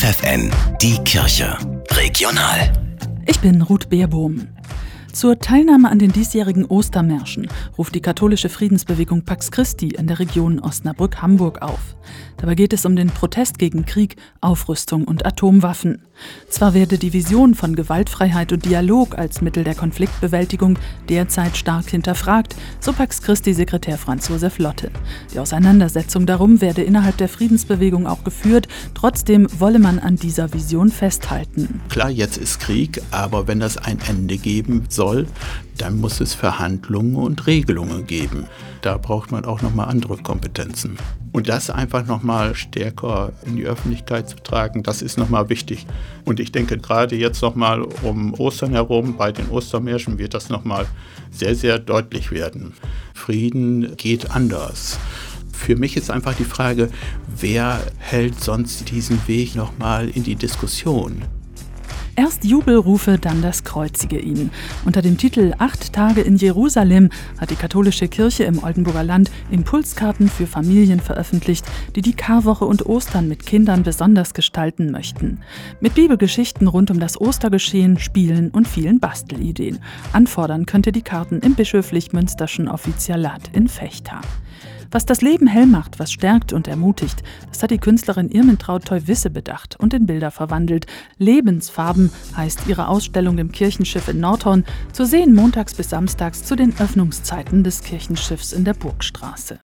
FFN, die Kirche. Regional. Ich bin Ruth Beerbohm. Zur Teilnahme an den diesjährigen Ostermärschen ruft die katholische Friedensbewegung Pax Christi in der Region Osnabrück-Hamburg auf. Dabei geht es um den Protest gegen Krieg, Aufrüstung und Atomwaffen. Zwar werde die Vision von Gewaltfreiheit und Dialog als Mittel der Konfliktbewältigung derzeit stark hinterfragt, so Pax Christi-Sekretär Franz Josef Lotte. Die Auseinandersetzung darum werde innerhalb der Friedensbewegung auch geführt, trotzdem wolle man an dieser Vision festhalten. Klar, jetzt ist Krieg, aber wenn das ein Ende geben soll, dann muss es Verhandlungen und Regelungen geben. Da braucht man auch nochmal andere Kompetenzen. Und das einfach nochmal stärker in die Öffentlichkeit zu tragen, das ist nochmal wichtig. Und ich denke, gerade jetzt nochmal um Ostern herum, bei den Ostermärschen, wird das nochmal sehr, sehr deutlich werden. Frieden geht anders. Für mich ist einfach die Frage, wer hält sonst diesen Weg nochmal in die Diskussion? Erst Jubelrufe, dann das Kreuzige ihn. Unter dem Titel Acht Tage in Jerusalem hat die katholische Kirche im Oldenburger Land Impulskarten für Familien veröffentlicht, die die Karwoche und Ostern mit Kindern besonders gestalten möchten. Mit Bibelgeschichten rund um das Ostergeschehen, Spielen und vielen Bastelideen. Anfordern könnte die Karten im bischöflich-münsterschen Offizialat in Fechter. Was das Leben hell macht, was stärkt und ermutigt, das hat die Künstlerin Irmentraut Teuwisse bedacht und in Bilder verwandelt. Lebensfarben heißt ihre Ausstellung im Kirchenschiff in Nordhorn, zu sehen montags bis samstags zu den Öffnungszeiten des Kirchenschiffs in der Burgstraße.